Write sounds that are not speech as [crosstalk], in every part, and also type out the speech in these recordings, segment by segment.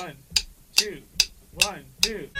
One, two, one, two.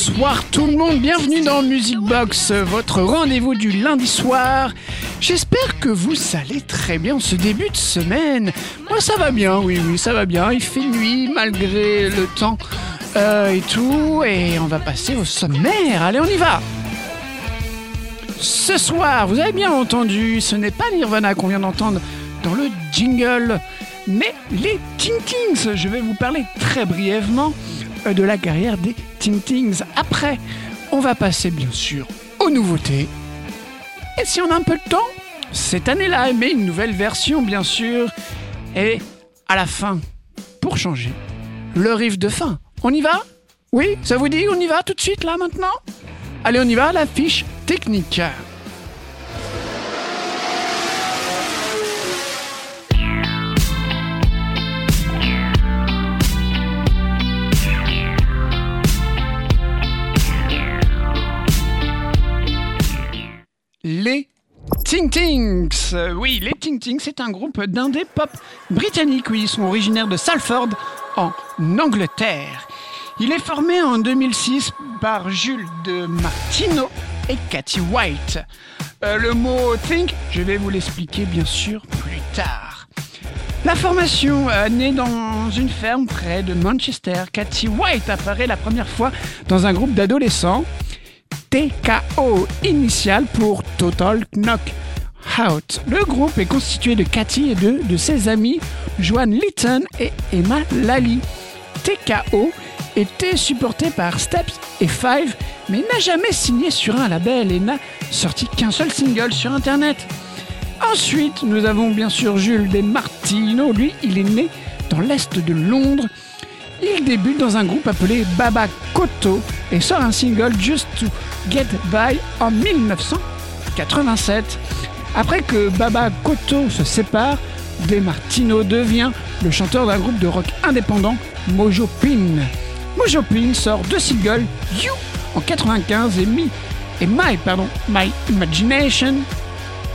Bonsoir tout le monde, bienvenue dans Music Box, votre rendez-vous du lundi soir. J'espère que vous allez très bien ce début de semaine. Moi ça va bien, oui oui ça va bien. Il fait nuit malgré le temps euh, et tout. Et on va passer au sommaire. Allez on y va Ce soir, vous avez bien entendu, ce n'est pas Nirvana qu'on vient d'entendre dans le jingle, mais les Ting Tings. Je vais vous parler très brièvement de la carrière des Ting Tings. Après, on va passer bien sûr aux nouveautés. Et si on a un peu de temps, cette année-là, mais une nouvelle version bien sûr. Et à la fin, pour changer, le riff de fin. On y va? Oui, ça vous dit On y va tout de suite là maintenant? Allez, on y va, la fiche technique. Les Ting Tings. Euh, Oui, les Ting Tings, c'est un groupe d'indé pop britannique. Oui, ils sont originaires de Salford, en Angleterre. Il est formé en 2006 par Jules de Martino et Cathy White. Euh, le mot think, je vais vous l'expliquer bien sûr plus tard. La formation euh, naît dans une ferme près de Manchester. Cathy White apparaît la première fois dans un groupe d'adolescents. TKO initial pour Total Knock Out. Le groupe est constitué de Cathy et de, ses amis Joanne Litton et Emma Lally. TKO était supporté par Steps et Five, mais n'a jamais signé sur un label et n'a sorti qu'un seul single sur internet. Ensuite, nous avons bien sûr Jules De Martino. Lui, il est né dans l'est de Londres. Il débute dans un groupe appelé Baba Koto et sort un single Just to Get By en 1987. Après que Baba Koto se sépare, De Martino devient le chanteur d'un groupe de rock indépendant, Mojo Pin. Mojo Pin sort deux singles, You en 95 et My, pardon, My Imagination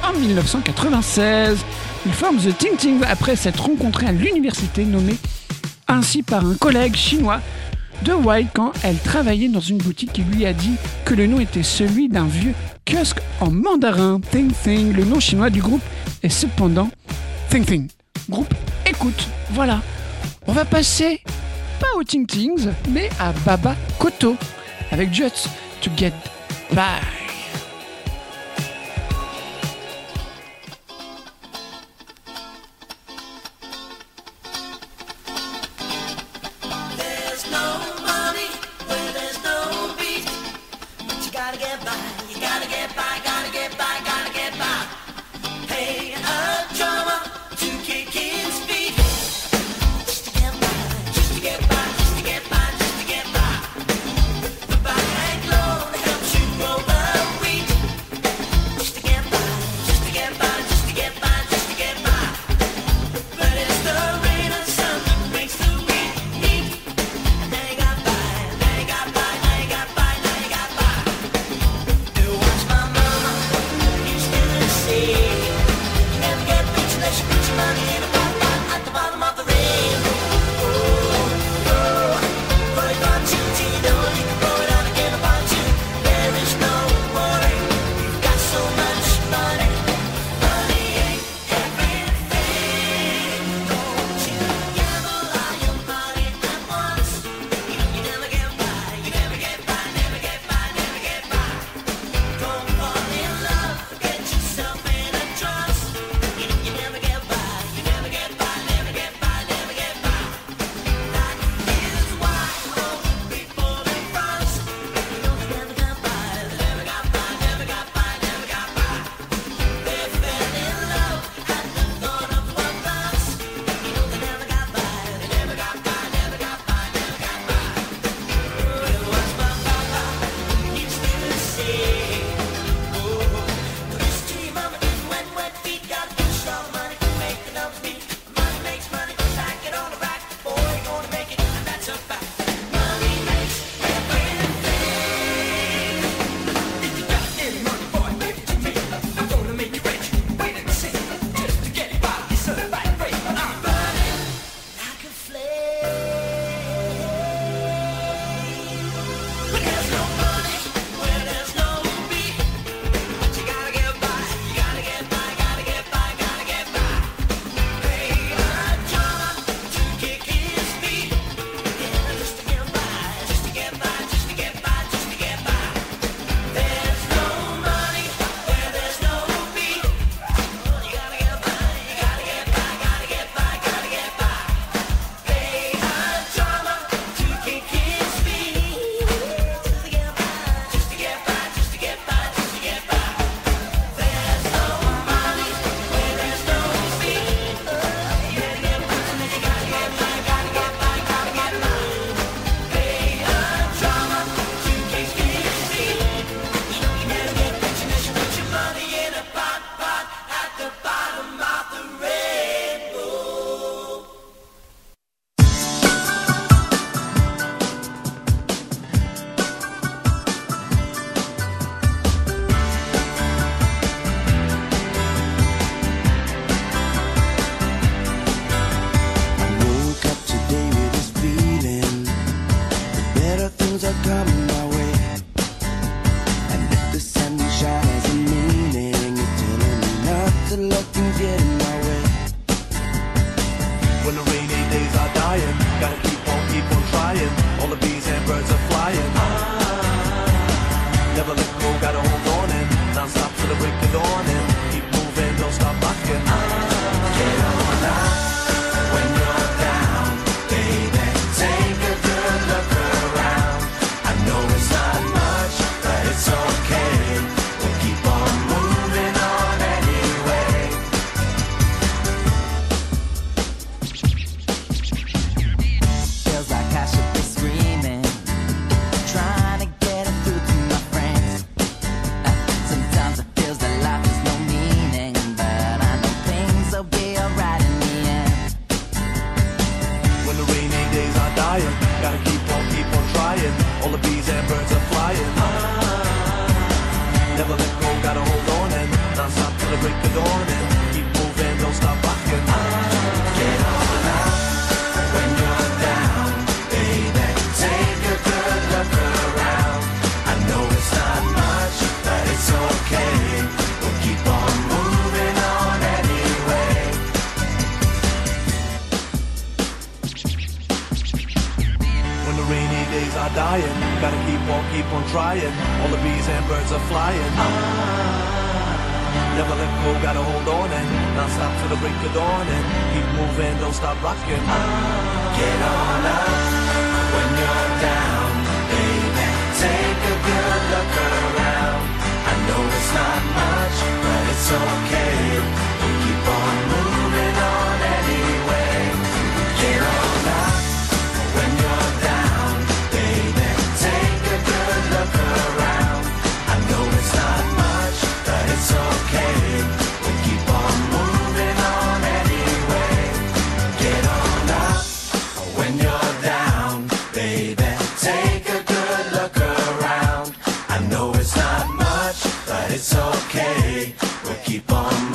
en 1996. Ils forment The Ting Ting après s'être rencontrés à l'université nommée ainsi par un collègue chinois de White quand elle travaillait dans une boutique qui lui a dit que le nom était celui d'un vieux kiosque en mandarin, Ting Ting. Le nom chinois du groupe est cependant Ting Ting. Groupe écoute, voilà. On va passer pas aux Ting Tings, mais à Baba Koto avec Just to Get By. keep on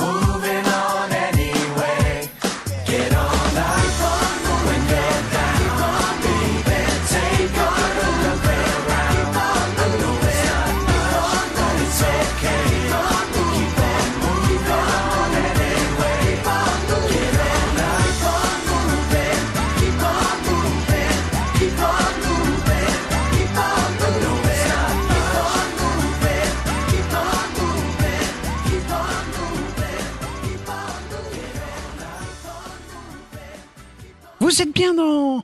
Vous êtes bien dans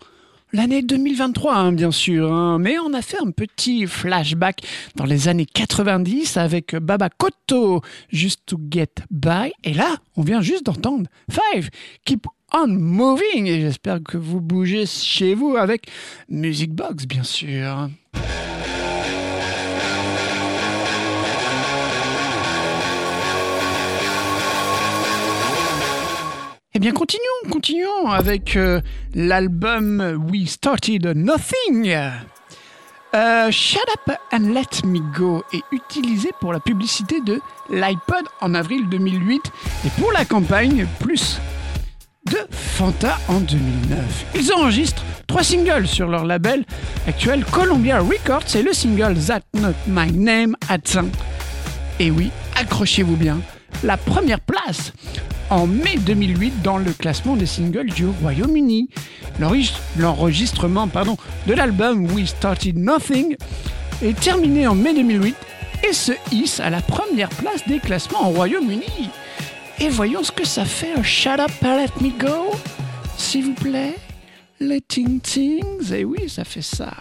l'année 2023, hein, bien sûr, hein. mais on a fait un petit flashback dans les années 90 avec Baba Koto, Just to Get By. Et là, on vient juste d'entendre Five, Keep on Moving. Et j'espère que vous bougez chez vous avec Music Box, bien sûr. Eh bien, continuons, continuons avec euh, l'album We Started Nothing. Euh, Shut Up and Let Me Go est utilisé pour la publicité de l'iPod en avril 2008 et pour la campagne Plus de Fanta en 2009. Ils enregistrent trois singles sur leur label actuel Columbia Records et le single That Not My Name atteint, et oui, accrochez-vous bien, la première place en mai 2008 dans le classement des singles du Royaume-Uni. L'enregistrement de l'album We Started Nothing est terminé en mai 2008 et se hisse à la première place des classements au Royaume-Uni. Et voyons ce que ça fait un Shut Up and Let Me Go, s'il vous plaît. Les Ting Tings, et eh oui, ça fait ça.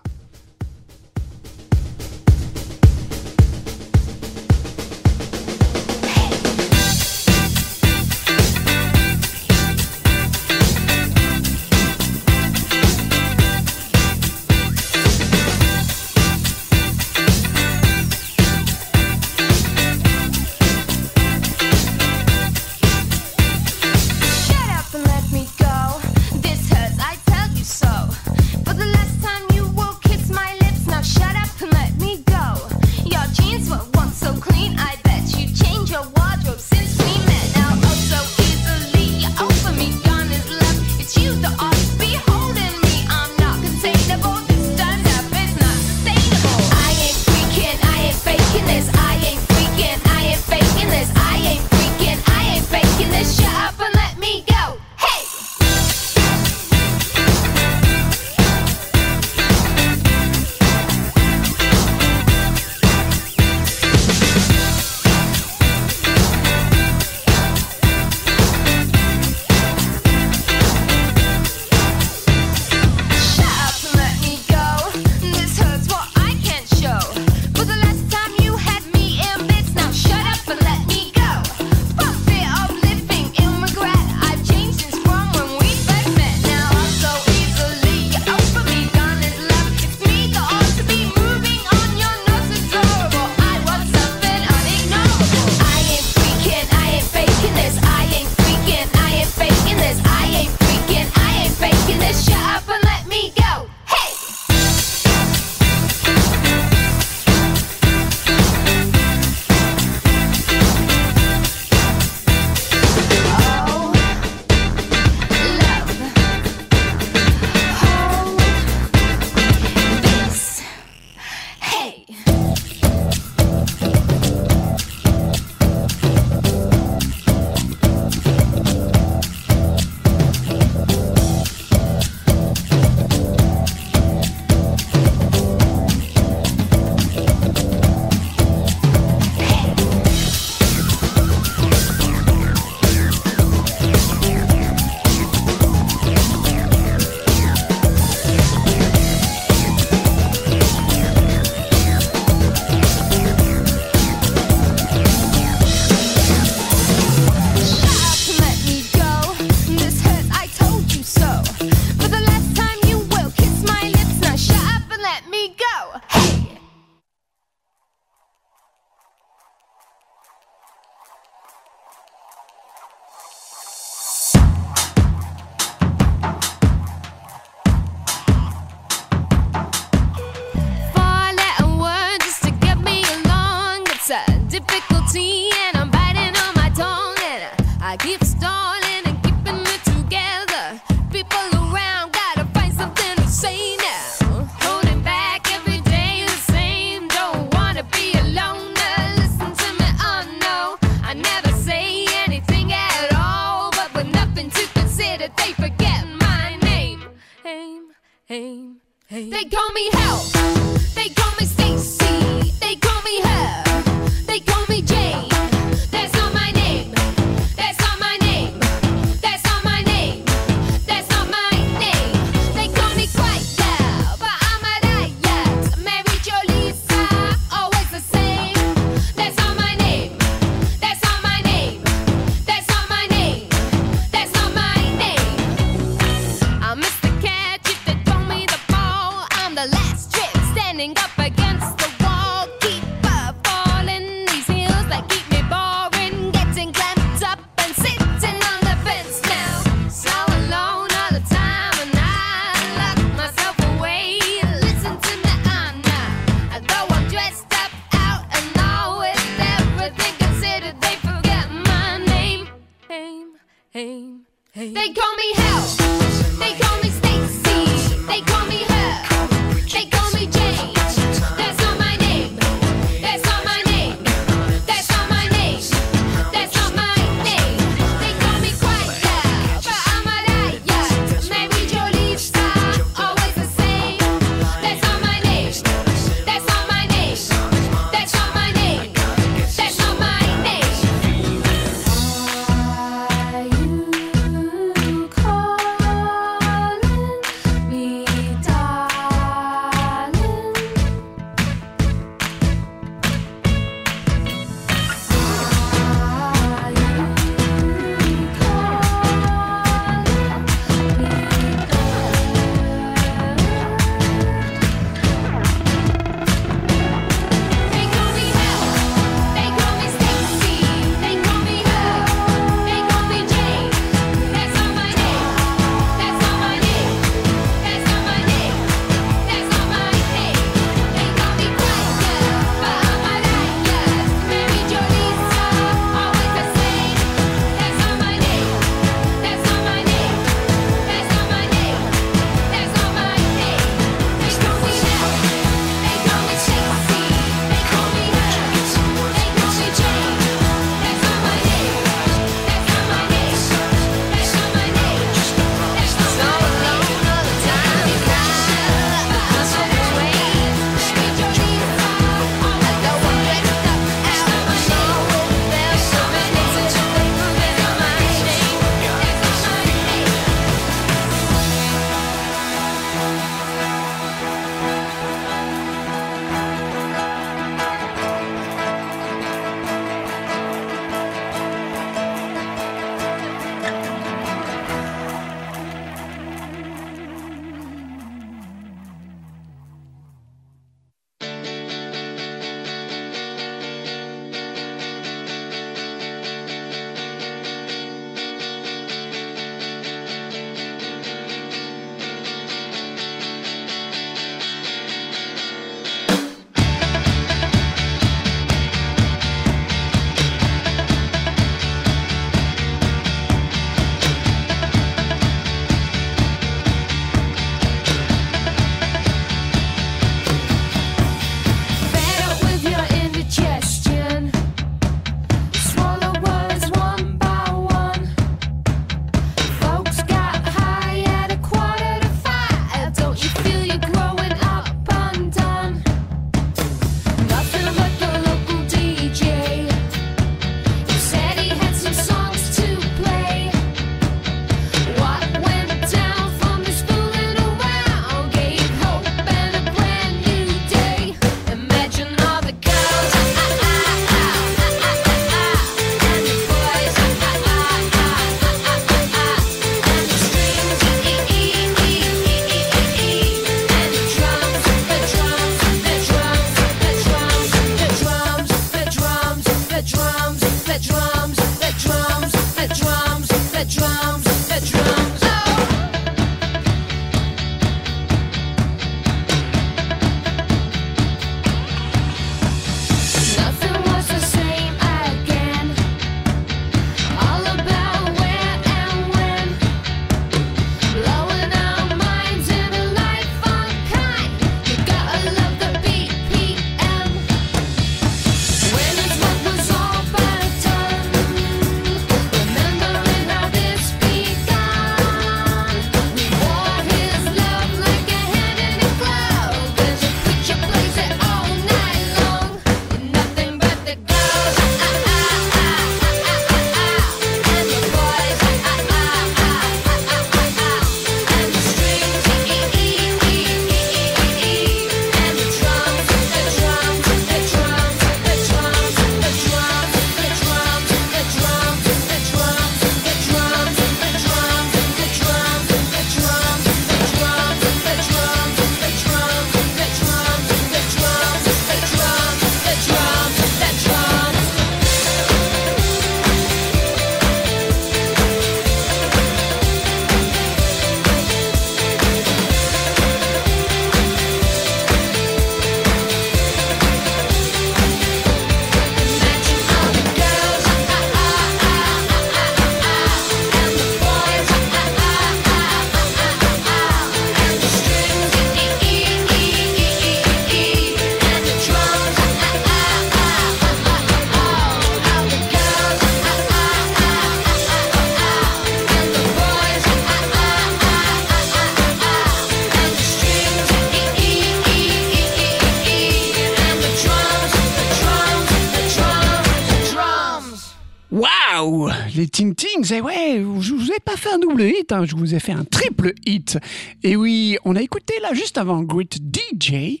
Un double hit, hein, je vous ai fait un triple hit. Et oui, on a écouté là juste avant Great DJ,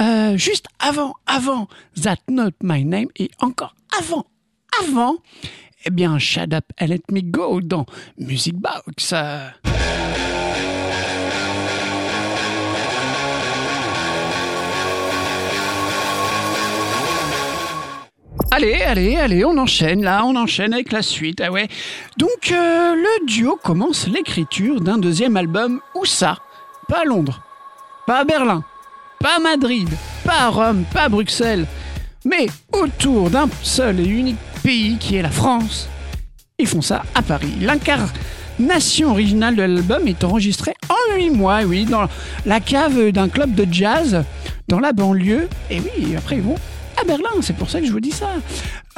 euh, juste avant, avant That Not My Name, et encore avant, avant, eh bien, Shut Up and Let Me Go dans Music Box. Allez, allez, allez, on enchaîne là, on enchaîne avec la suite. Ah ouais. Donc euh, le duo commence l'écriture d'un deuxième album. Où ça? Pas à Londres, pas à Berlin, pas à Madrid, pas à Rome, pas à Bruxelles, mais autour d'un seul et unique pays qui est la France. Ils font ça à Paris. L'incarnation originale de l'album est enregistrée en 8 mois, oui, dans la cave d'un club de jazz dans la banlieue. Et oui, après ils à Berlin, c'est pour ça que je vous dis ça.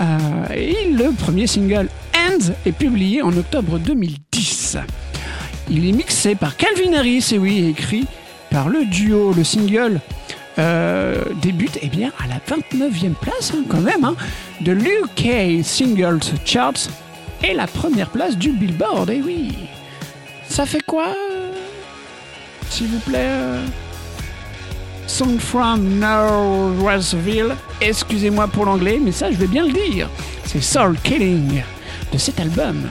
Euh, et le premier single, Hands, est publié en octobre 2010. Il est mixé par Calvin Harris, et oui, écrit par le duo. Le single euh, débute eh bien, à la 29e place, hein, quand même, hein, de l'UK Singles Charts et la première place du Billboard, et oui. Ça fait quoi euh, S'il vous plaît Song from Northwestville. Excusez-moi pour l'anglais, mais ça, je vais bien le dire. C'est Soul Killing de cet album.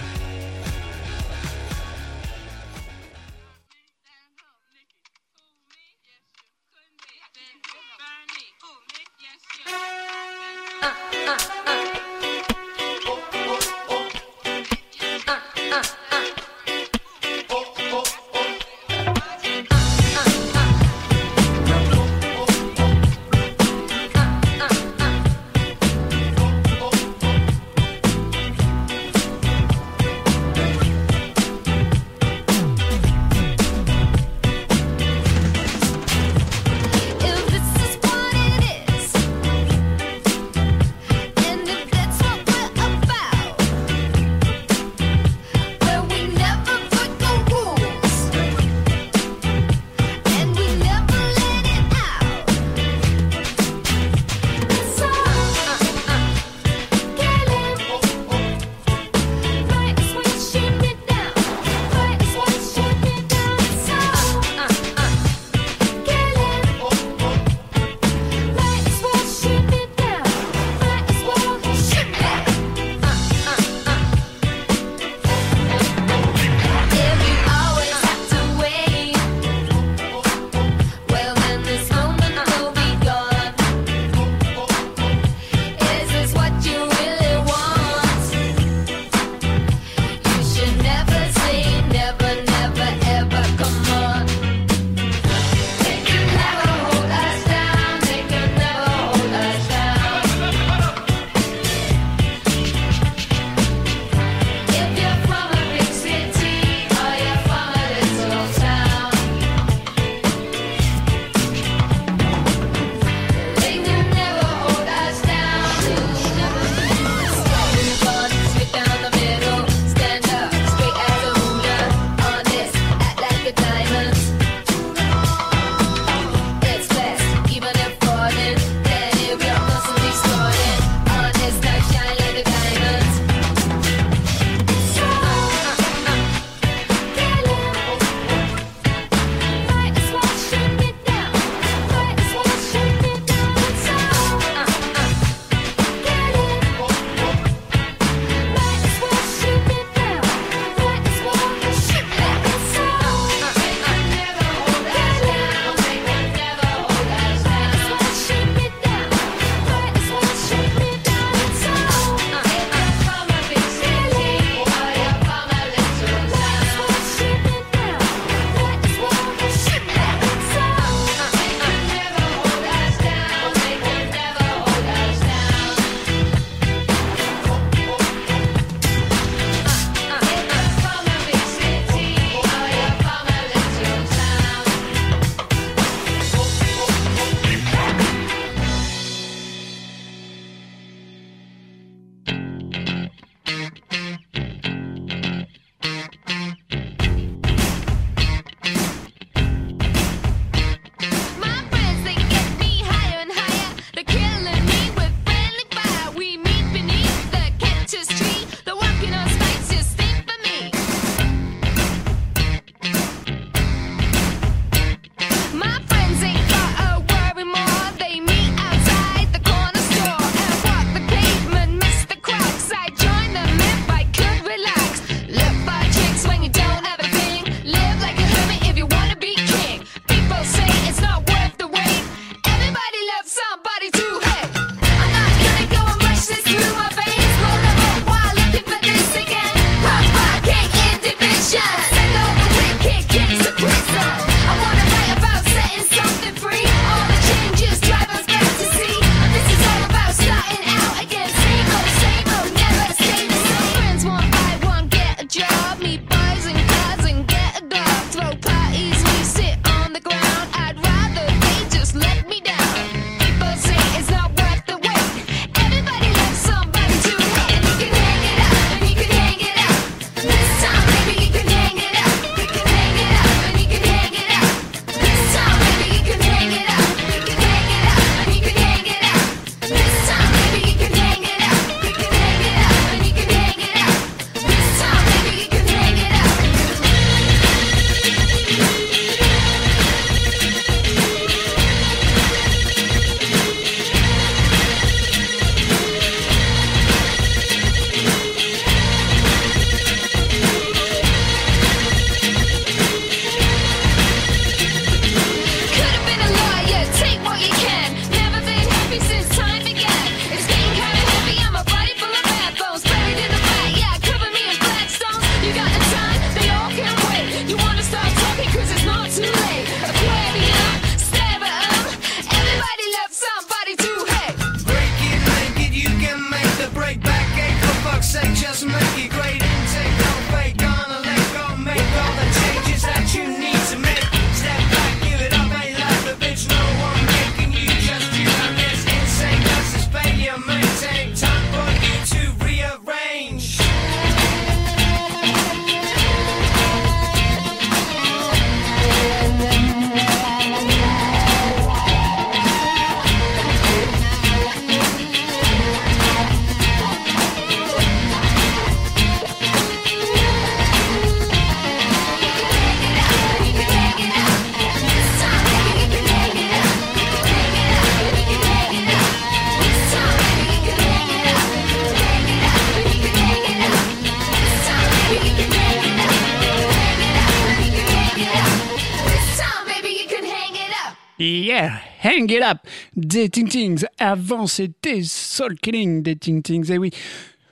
Hang it up des Ting Tings. Avant, c'était Soul Killing des Ting Tings. Et oui,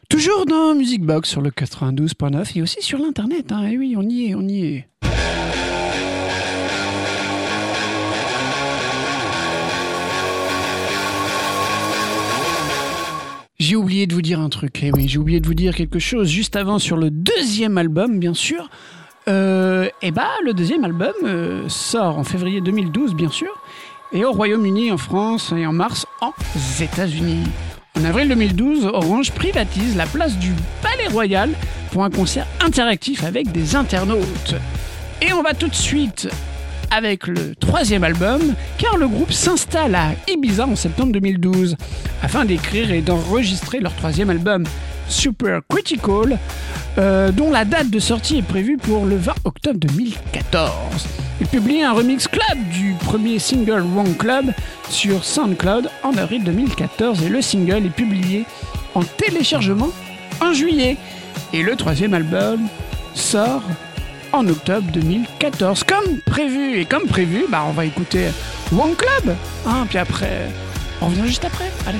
toujours dans Music Box sur le 92.9 et aussi sur l'internet. Hein. Et oui, on y est, on y est. J'ai oublié de vous dire un truc. Eh oui, j'ai oublié de vous dire quelque chose juste avant sur le deuxième album, bien sûr. Euh, et bah, le deuxième album euh, sort en février 2012, bien sûr, et au Royaume-Uni, en France et en mars aux États-Unis. En avril 2012, Orange privatise la place du Palais Royal pour un concert interactif avec des internautes. Et on va tout de suite avec le troisième album, car le groupe s'installe à Ibiza en septembre 2012 afin d'écrire et d'enregistrer leur troisième album, Super Critical, euh, dont la date de sortie est prévue pour le 20 octobre 2014. Ils publient un remix club du premier single Wrong Club sur SoundCloud en avril 2014 et le single est publié en téléchargement en juillet. Et le troisième album sort en octobre 2014, comme prévu. Et comme prévu, bah, on va écouter One Club. Hein, puis après, on revient juste après. Allez.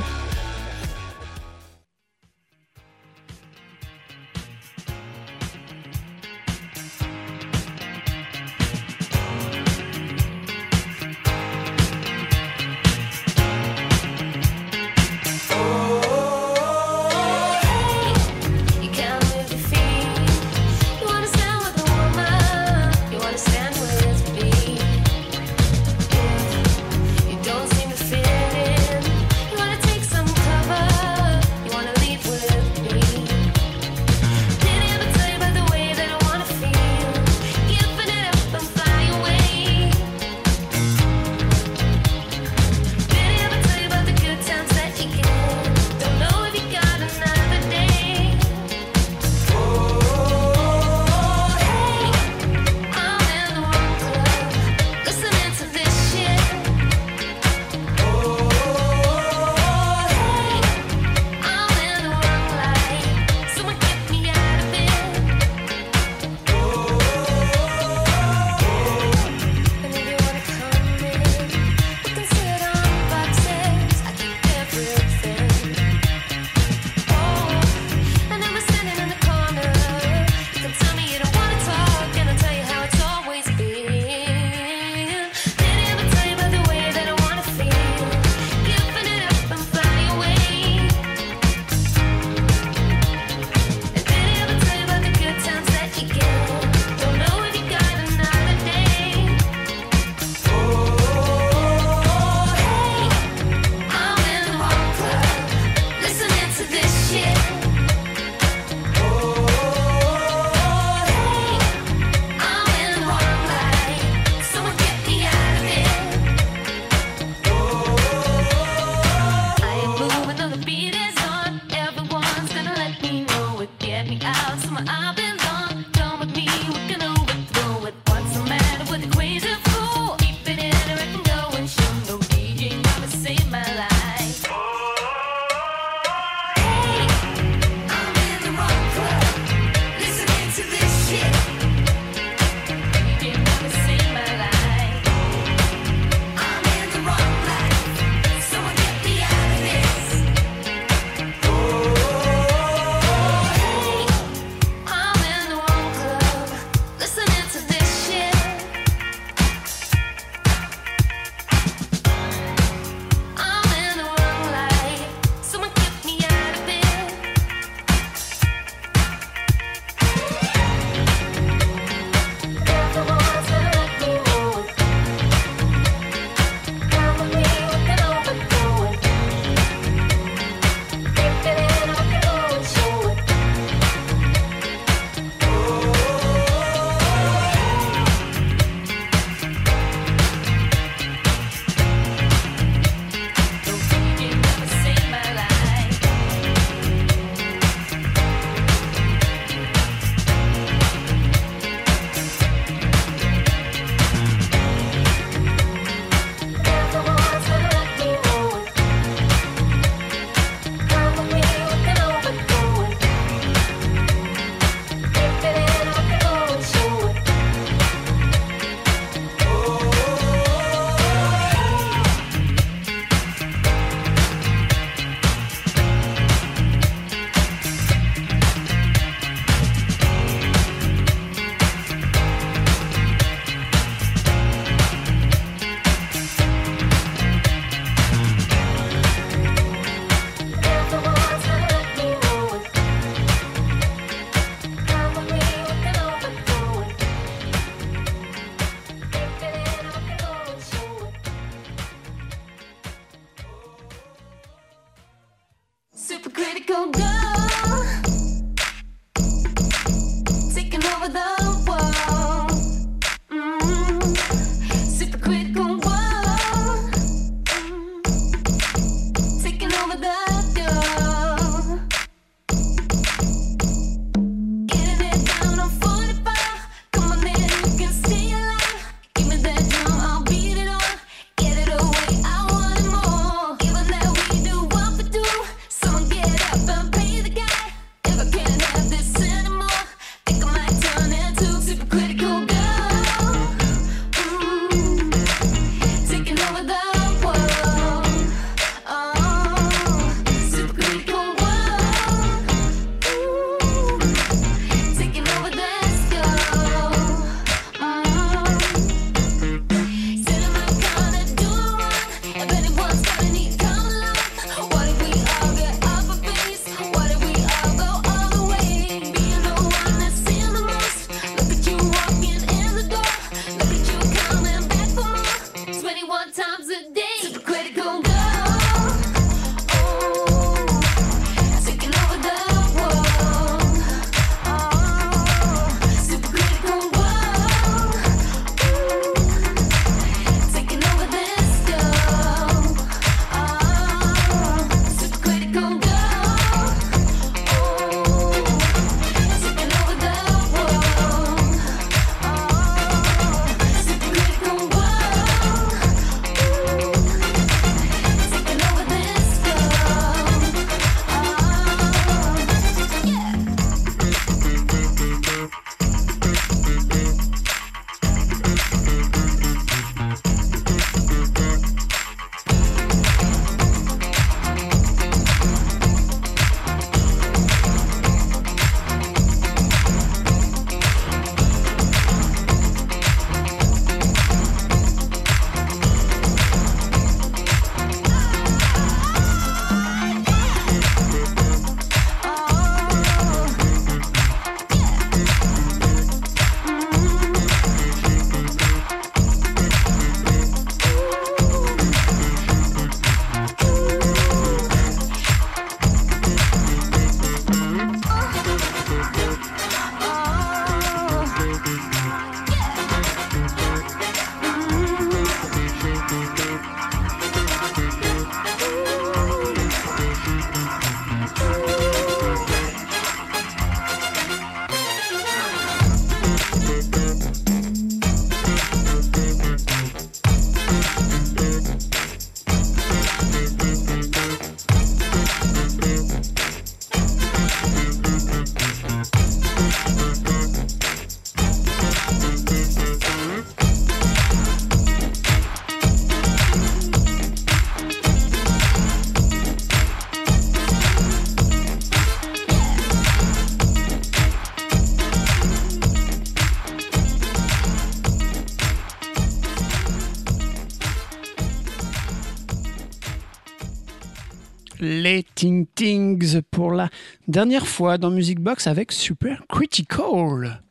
Pour la dernière fois dans Music Box avec Super Critical.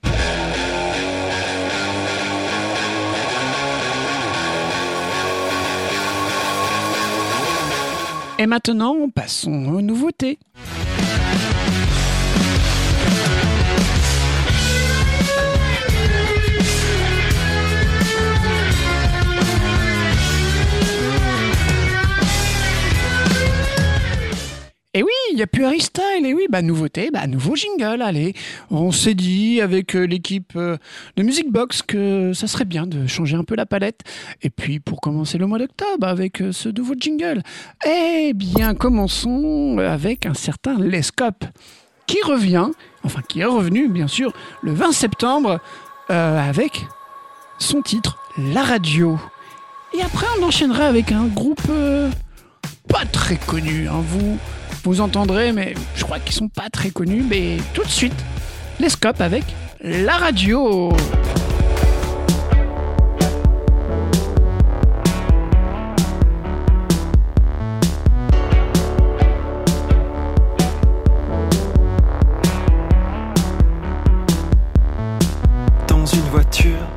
Et maintenant, passons aux nouveautés. Et oui, il n'y a plus Harry Style. Et oui, bah nouveauté, bah nouveau jingle. Allez, on s'est dit avec euh, l'équipe euh, de Music Box que ça serait bien de changer un peu la palette. Et puis pour commencer le mois d'octobre avec euh, ce nouveau jingle. Eh bien, commençons avec un certain Lescope qui revient, enfin qui est revenu bien sûr le 20 septembre avec son titre La Radio. Et après, on enchaînera avec un groupe pas très connu. hein. Vous, vous entendrez, mais je crois qu'ils sont pas très connus. Mais tout de suite, les scopes avec la radio. Dans une voiture,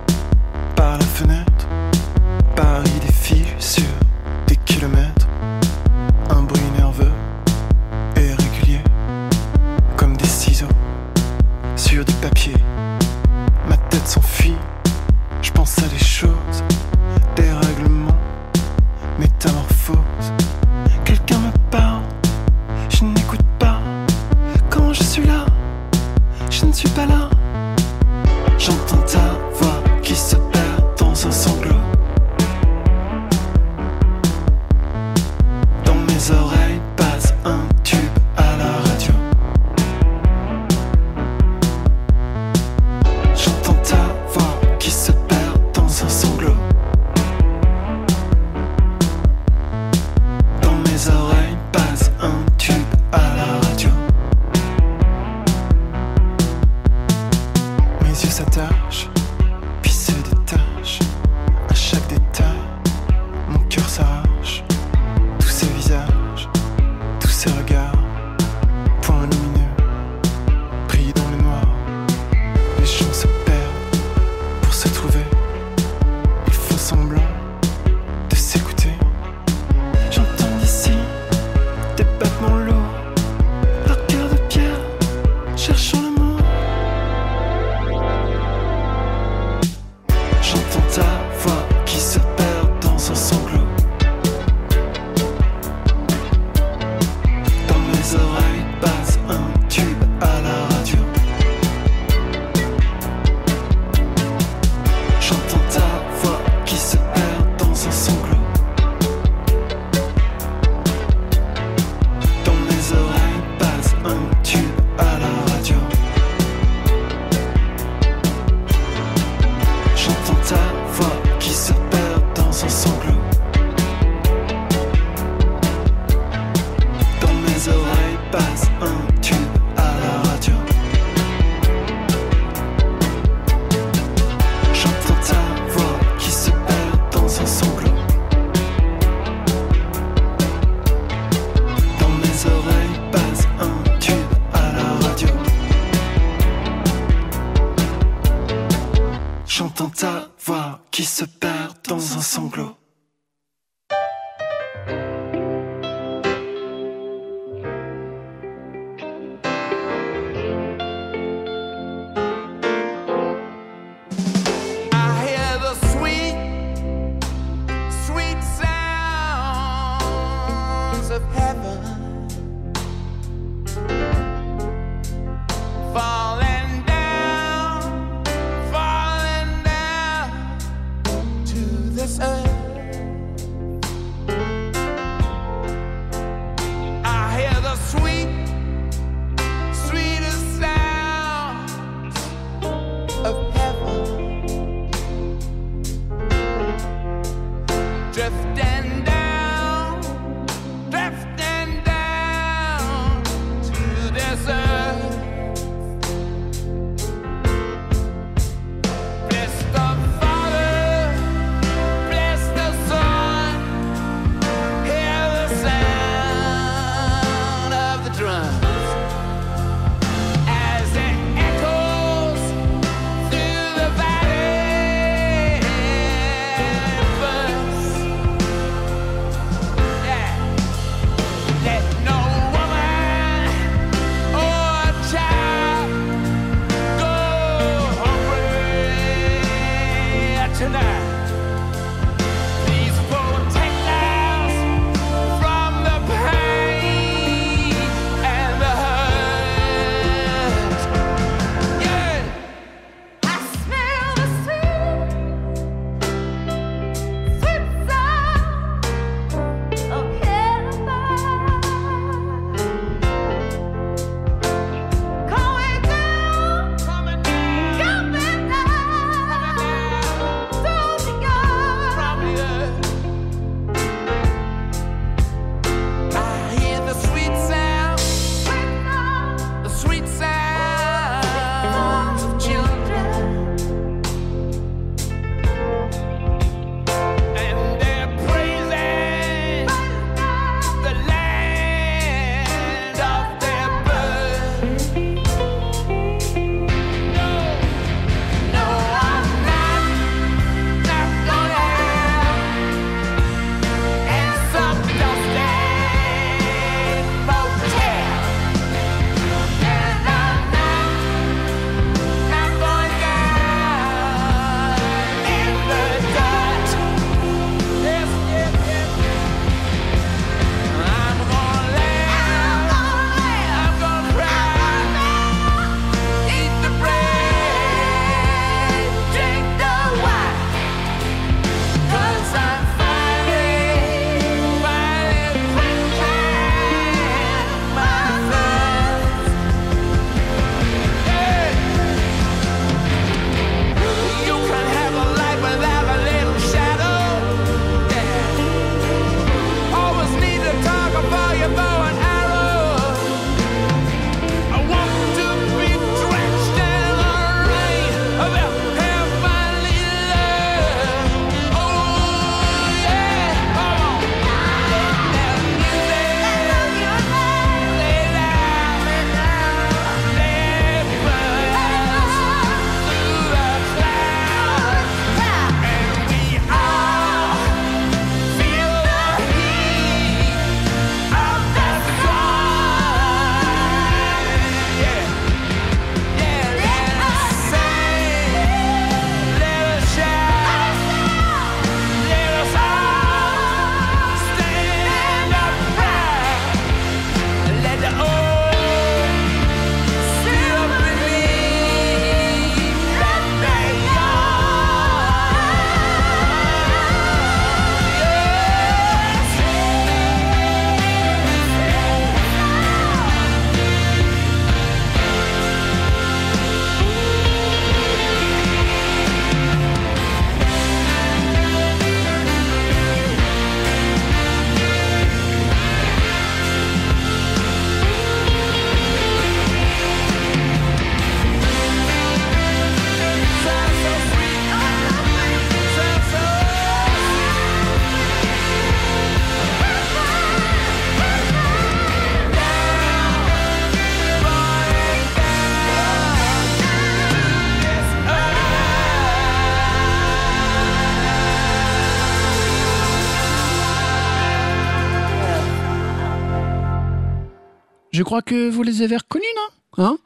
je crois que vous les avez reconnus, non? Hein?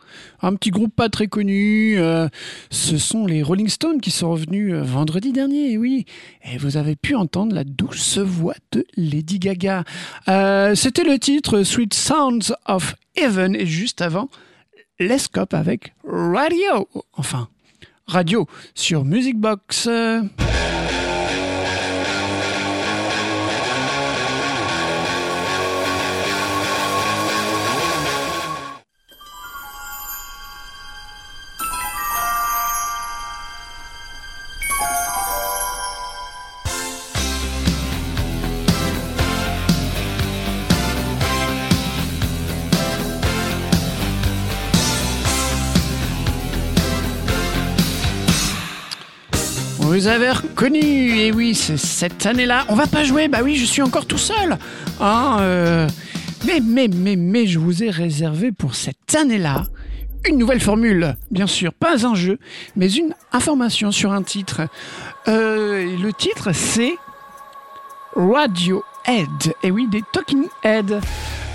Un petit groupe pas très connu. Euh, ce sont les Rolling Stones qui sont revenus euh, vendredi dernier, oui. Et vous avez pu entendre la douce voix de Lady Gaga. Euh, c'était le titre Sweet Sounds of Heaven et juste avant, Lescope avec Radio. Enfin, Radio sur Music Box. Vous avez reconnu, et oui, c'est cette année-là. On va pas jouer, bah oui, je suis encore tout seul. Hein, euh, Mais, mais, mais, mais, je vous ai réservé pour cette année-là une nouvelle formule. Bien sûr, pas un jeu, mais une information sur un titre. Euh, le titre, c'est Radiohead. Et oui, des Talking Head.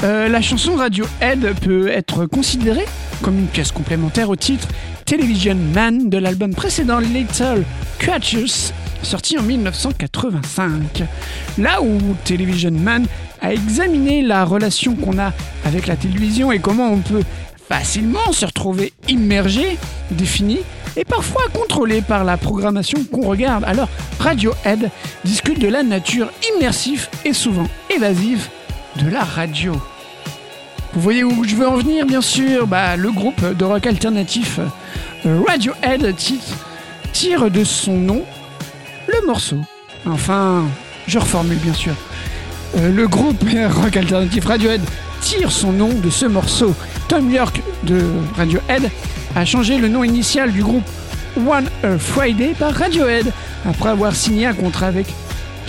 Euh, la chanson Radiohead peut être considérée comme une pièce complémentaire au titre Television Man de l'album précédent Little Creatures, sorti en 1985. Là où Television Man a examiné la relation qu'on a avec la télévision et comment on peut facilement se retrouver immergé, défini et parfois contrôlé par la programmation qu'on regarde. Alors Radiohead discute de la nature immersive et souvent évasive de la radio. Vous voyez où je veux en venir, bien sûr? Bah, Le groupe de rock alternatif euh, Radiohead ti- tire de son nom le morceau. Enfin, je reformule bien sûr. Euh, le groupe [laughs] rock alternatif Radiohead tire son nom de ce morceau. Tom York de Radiohead a changé le nom initial du groupe One Earth Friday par Radiohead après avoir signé un contrat avec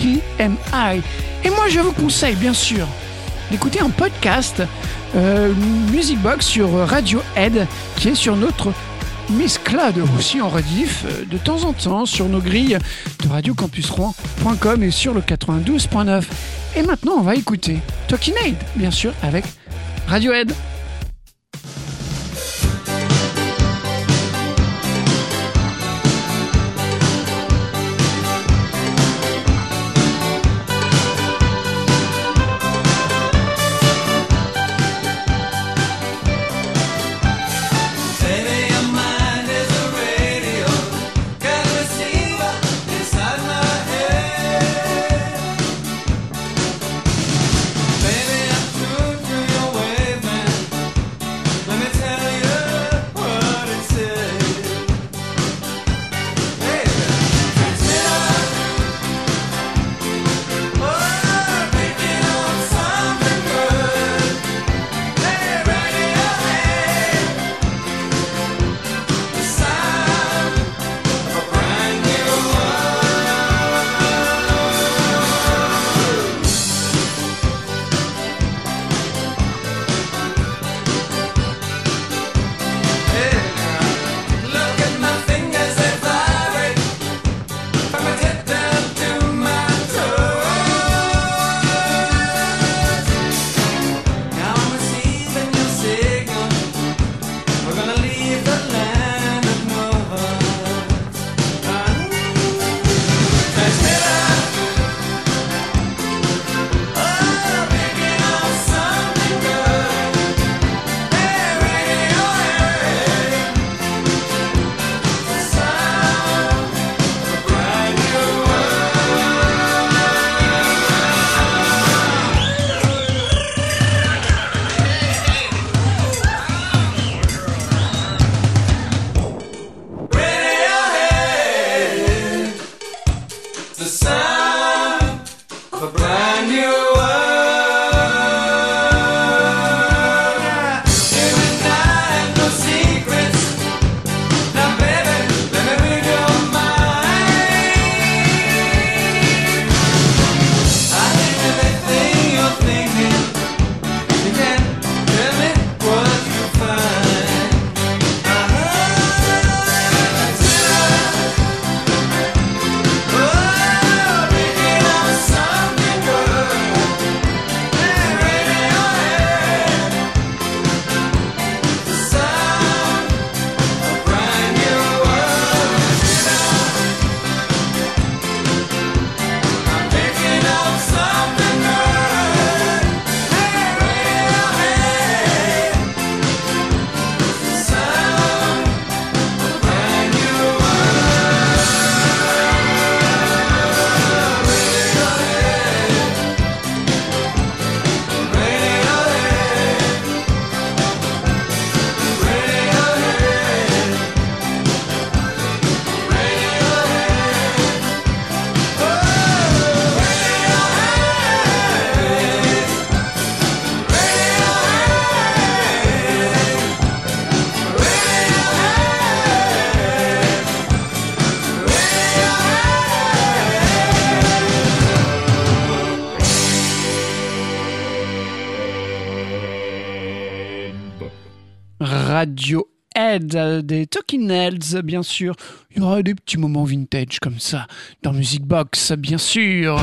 EMI. Et moi je vous conseille bien sûr d'écouter un podcast euh, Music Box sur Radiohead qui est sur notre Miss Cloud aussi en rediff euh, de temps en temps sur nos grilles de radiocampusrouen.com et sur le 92.9. Et maintenant on va écouter Talking Aid bien sûr avec Radiohead. Radiohead, euh, des Talking Heads, bien sûr. Il y aura des petits moments vintage comme ça dans Music Box, bien sûr.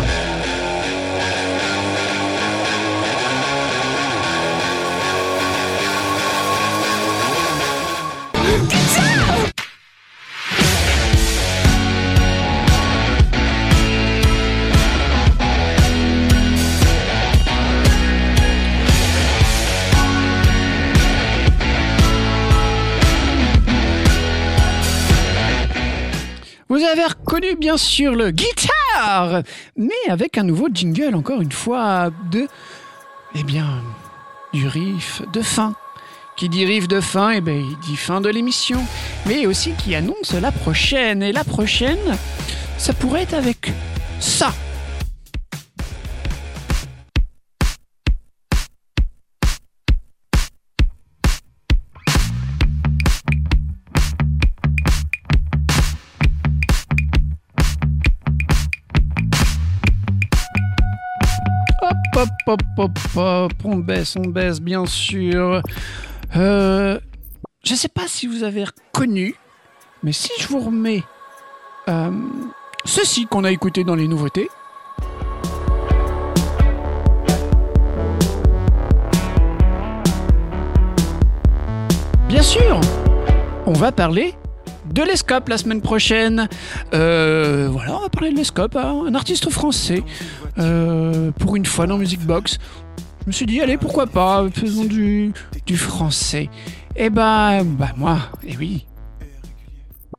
Vous avez reconnu bien sûr le guitare, mais avec un nouveau jingle encore une fois de, eh bien, du riff de fin. Qui dit riff de fin, eh ben, il dit fin de l'émission, mais aussi qui annonce la prochaine. Et la prochaine, ça pourrait être avec ça. On baisse, on baisse, bien sûr. Euh, je ne sais pas si vous avez reconnu, mais si je vous remets euh, ceci qu'on a écouté dans les nouveautés. Bien sûr, on va parler de l'Escope la semaine prochaine. Euh, voilà, on va parler de l'Escope, hein, un artiste français. Euh, pour une fois dans Music Box. Je me suis dit, allez, pourquoi pas, faisons du, français. Et bah, bah moi, et oui,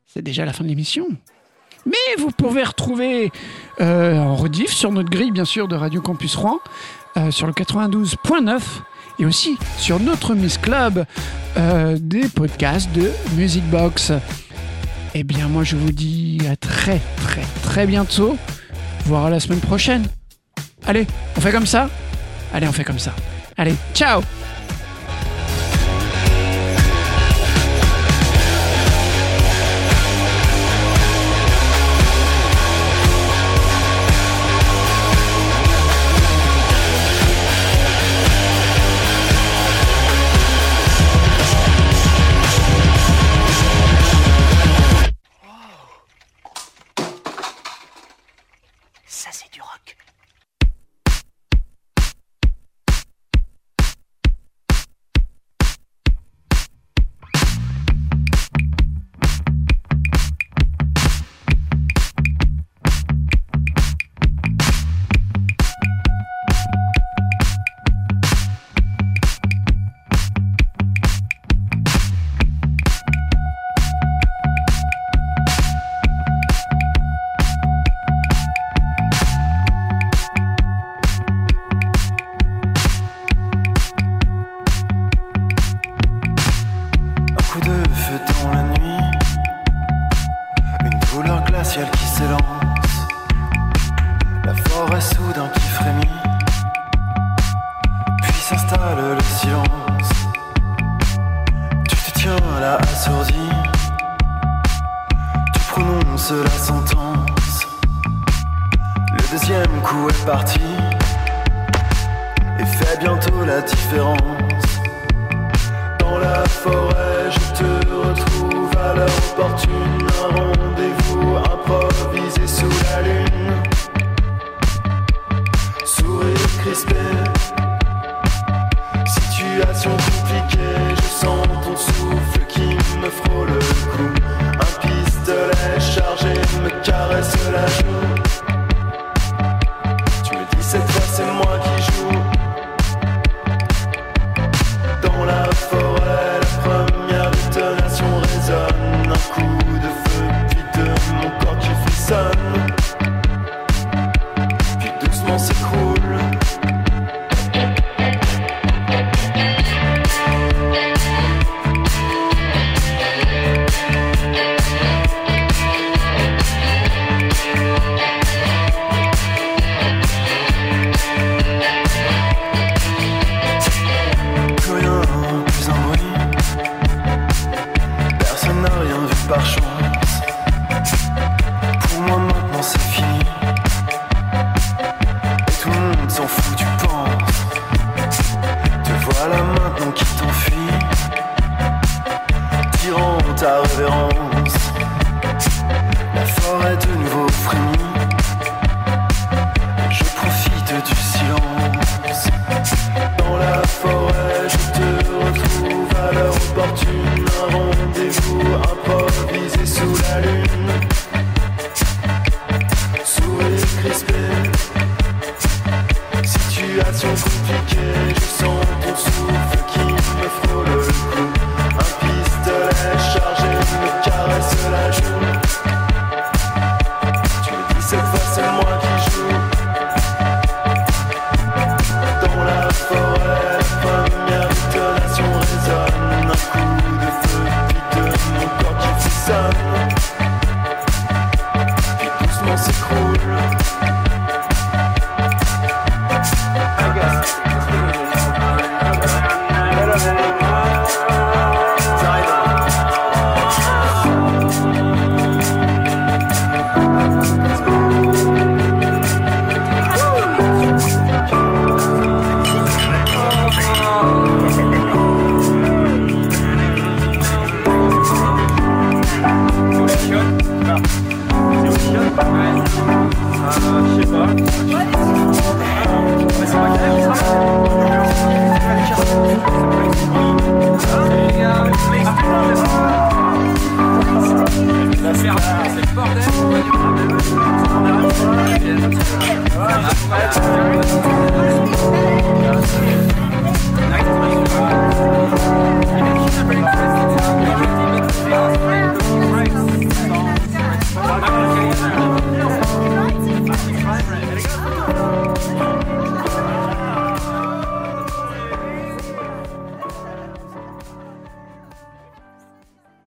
c'est déjà la fin de l'émission. Mais vous pouvez retrouver euh, en rediff sur notre grille, bien sûr, de Radio Campus Rouen, sur le 92.9 et aussi sur notre Miss Club des podcasts de Music Box. Eh bien, moi, je vous dis à très, très, très bientôt, voire à la semaine prochaine. Allez, on fait comme ça? Allez, on fait comme ça. Allez, ciao feu dans la nuit, une douleur glaciale qui s'élance, la forêt soudain qui frémit, puis s'installe le silence. Tu te tiens là assourdi, tu prononces la sentence. Le deuxième coup est parti